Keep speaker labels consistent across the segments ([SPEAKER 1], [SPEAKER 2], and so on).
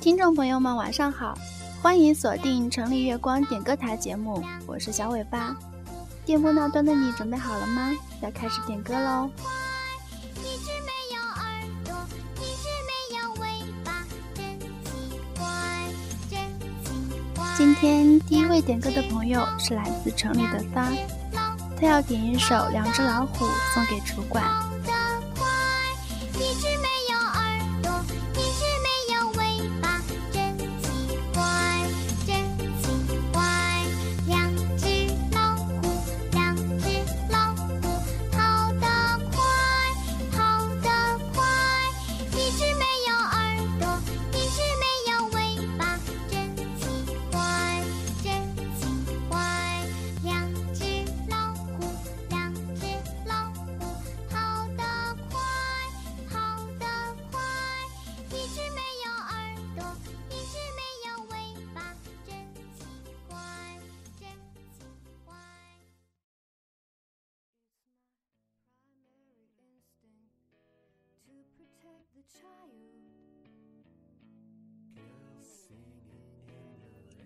[SPEAKER 1] 听众朋友们，晚上好，欢迎锁定城里月光点歌台节目，我是小尾巴。电波那端的你准备好了吗？要开始点歌喽！今天第一位点歌的朋友是来自城里的三，他要点一首《两只老虎》送给主管。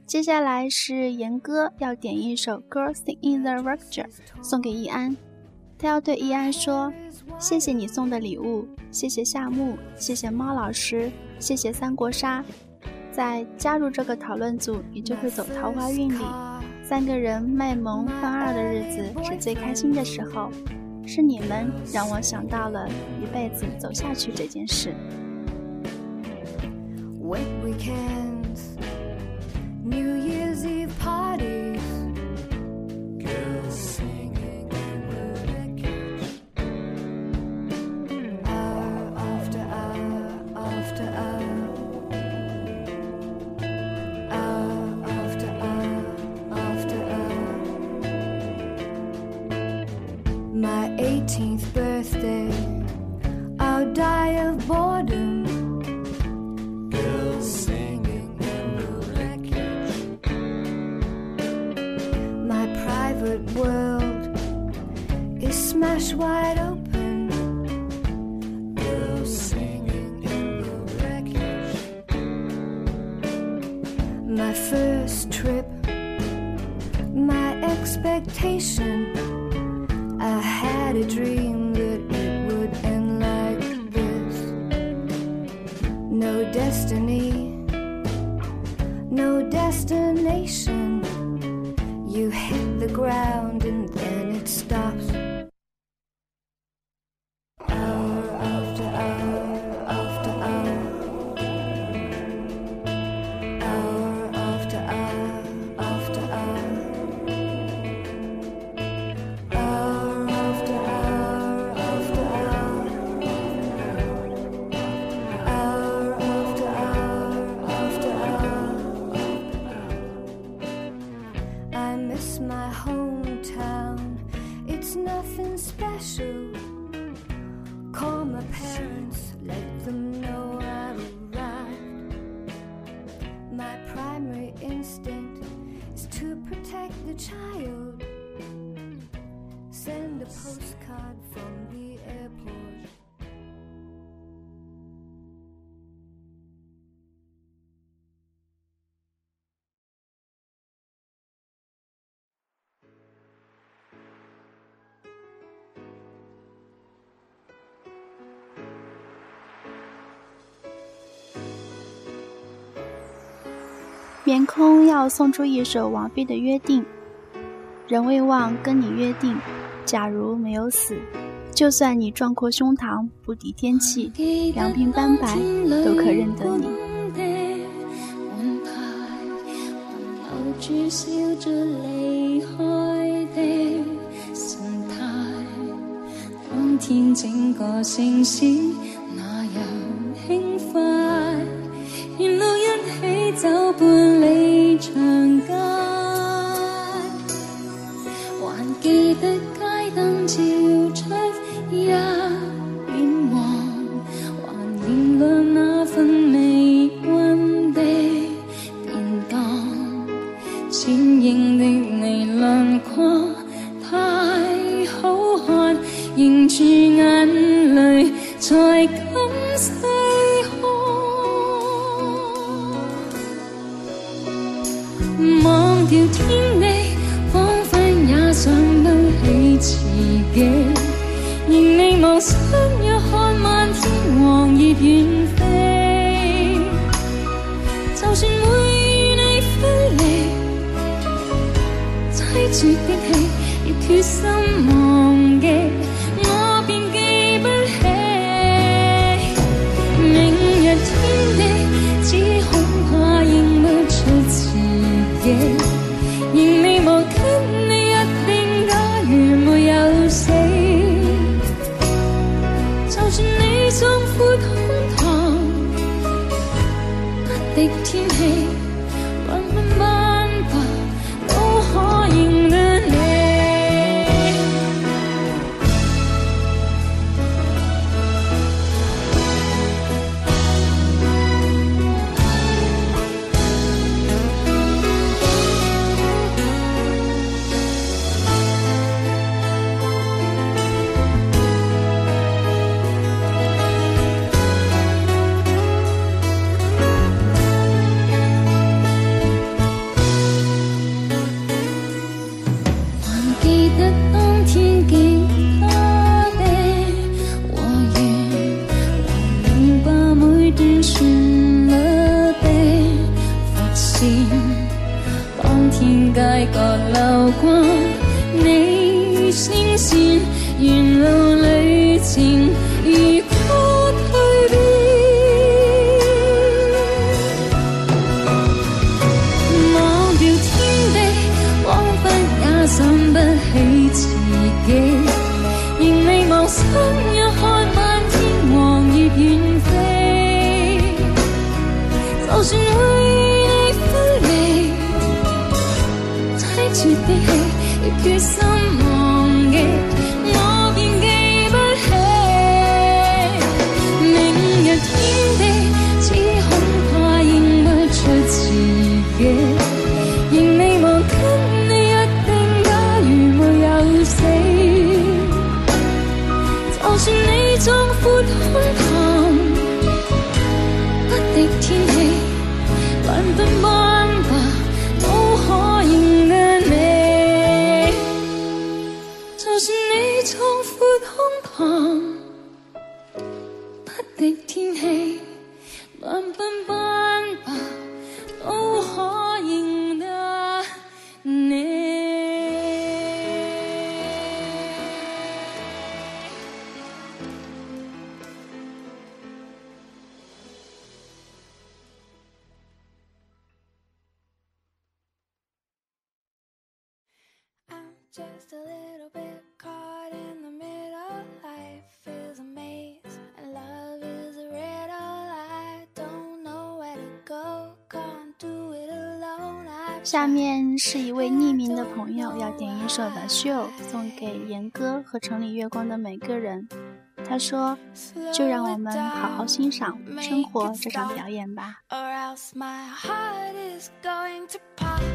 [SPEAKER 1] 接下来是严哥要点一首《Girls in the Rapture》送给易安，他要对易安说：“谢谢你送的礼物，谢谢夏木，谢谢猫老师，谢谢三国杀。在加入这个讨论组，你就会走桃花运里。三个人卖萌犯二的日子是最开心的时候，是你们让我想到了一辈子走下去这件事。”
[SPEAKER 2] New Year's die of boredom.
[SPEAKER 3] Girls singing in the wreckage.
[SPEAKER 2] My private world is smashed wide open.
[SPEAKER 3] Girls singing in the wreckage.
[SPEAKER 2] My first trip, my expectation. I had a dream
[SPEAKER 1] 棉空要送出一首王菲的《约定》，人未忘，跟你约定，假如没有死，就算你壮阔胸膛不敌天气，两鬓斑白都可认得你。
[SPEAKER 4] 天整个城市说的气，已决心忘。
[SPEAKER 1] 下面是一位匿名的朋友要点一首《The Show》送给严哥和城里月光的每个人。他说：“就让我们好好欣赏生活这场表演吧。”
[SPEAKER 5] or else my heart is going to pop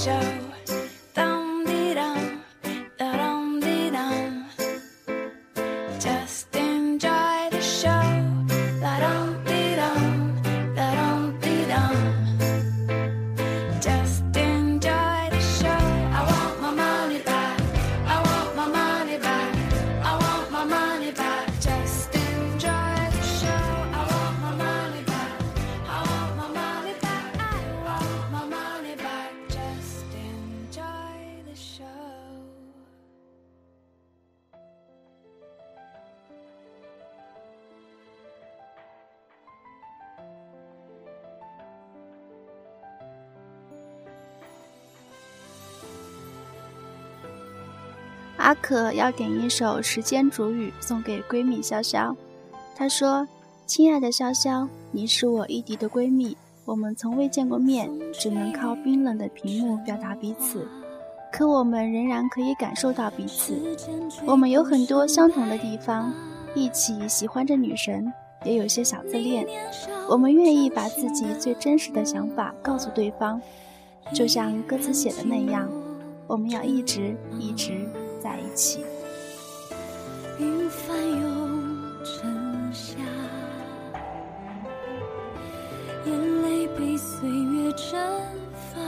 [SPEAKER 5] 笑。
[SPEAKER 1] 阿可要点一首《时间煮雨》送给闺蜜潇潇。她说：“亲爱的潇潇，你是我异地的闺蜜，我们从未见过面，只能靠冰冷的屏幕表达彼此。可我们仍然可以感受到彼此。我们有很多相同的地方，一起喜欢着女神，也有些小自恋。我们愿意把自己最真实的想法告诉对方，就像歌词写的那样，我们要一直一直在一起。”
[SPEAKER 4] 云翻涌成夏，眼泪被岁月蒸发。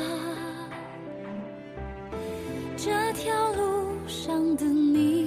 [SPEAKER 4] 这条路上的你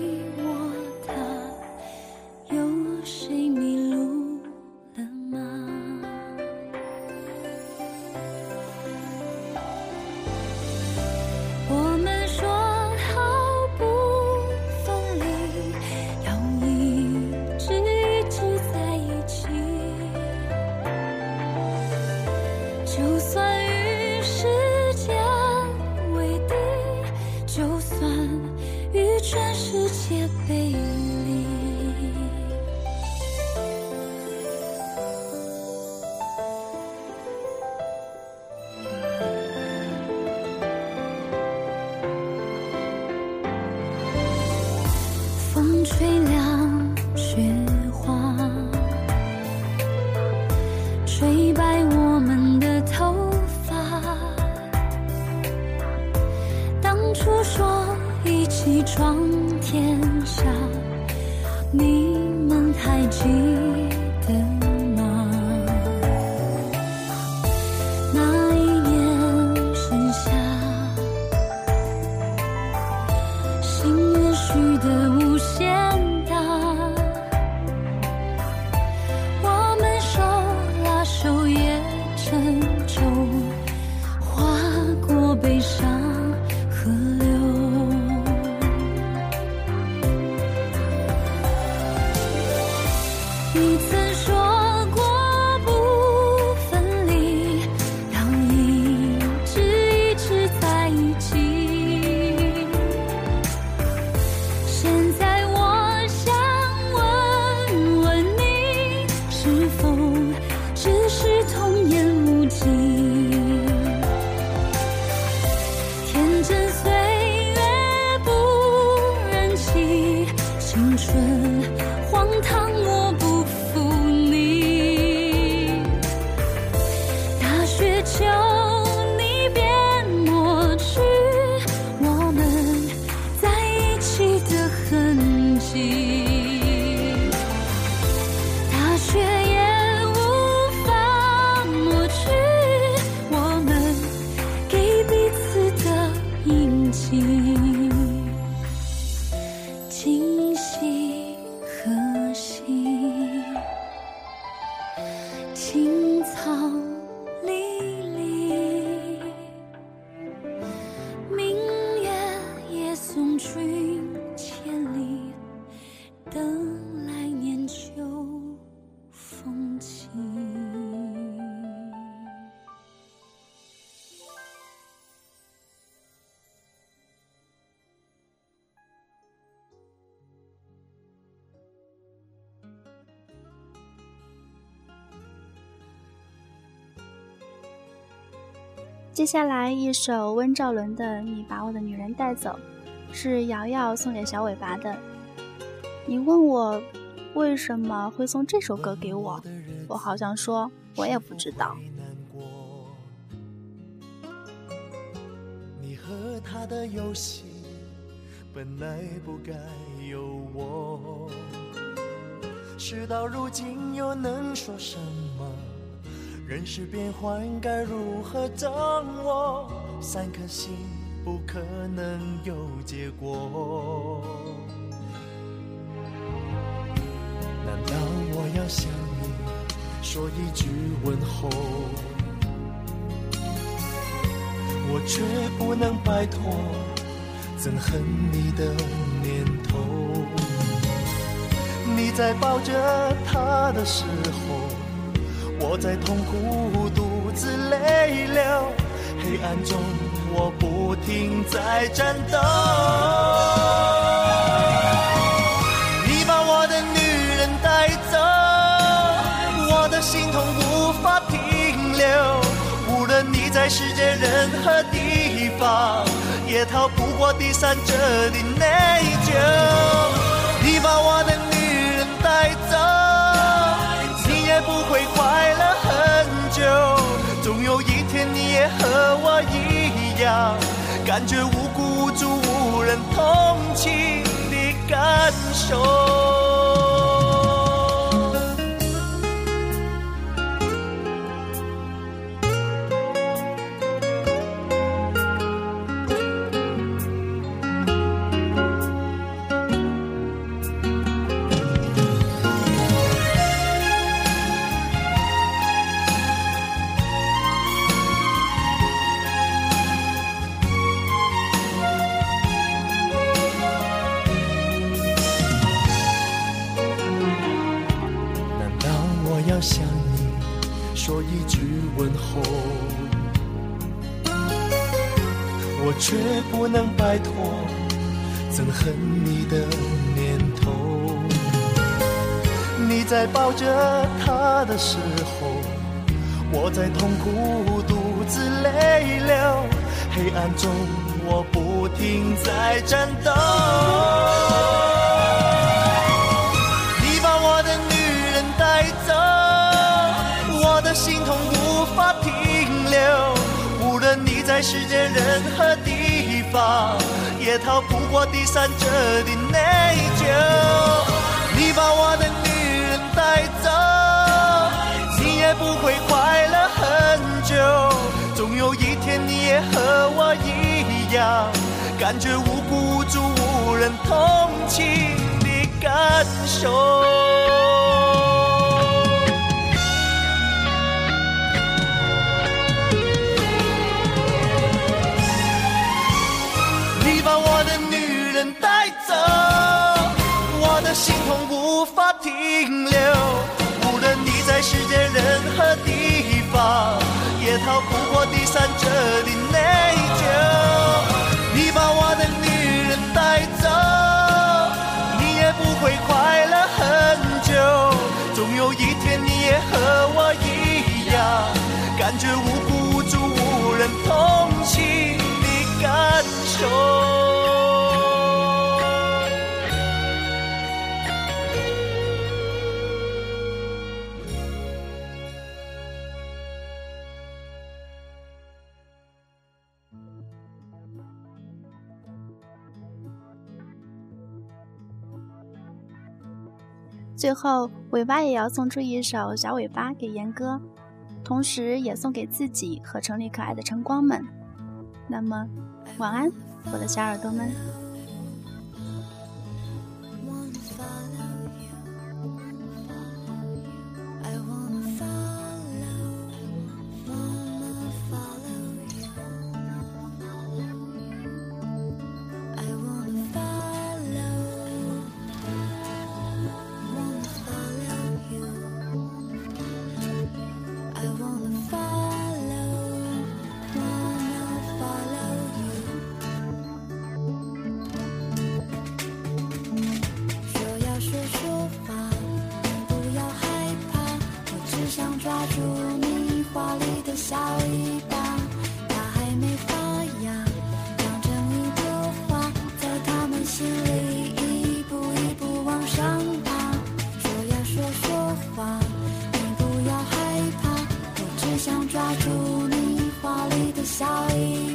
[SPEAKER 4] strange face. see.
[SPEAKER 1] 接下来一首温兆伦的《你把我的女人带走》，是瑶瑶送给小尾巴的。你问我为什么会送这首歌给我，我好像说我也不知道。
[SPEAKER 6] 你和他的游戏本来不该有我，事到如今又能说什么？人事变幻，该如何掌握？三颗心不可能有结果。难道我要向你说一句问候？我却不能摆脱憎恨你的念头。你在抱着他的时候，我在痛苦独自泪流黑暗中我不停在战斗。你把我的女人带走我的心痛无法停留无论你在世界任何地方也逃不过第三者的内疚。你把我的感要向你说一句问候？我却不能摆脱憎恨你的念头。你在抱着他的时候，我在痛苦独自泪流，黑暗中我不停在战斗。在世界任何地方，也逃不过第三者的内疚。你把我的女人带走，你也不会快乐很久。总有一天你也和我一样，感觉无辜无助、无人同情的感受。停留。无论你在世界任何地方，也逃不过第三者的内疚。你把我的女人带走，你也不会快乐很久。总有一天你也和我一样，感觉无辜无助、无人同情的感受。
[SPEAKER 1] 最后，尾巴也要送出一首《小尾巴》给严哥，同时也送给自己和城里可爱的晨光们。那么，晚安，我的小耳朵们。
[SPEAKER 4] 抓住你华丽的笑意。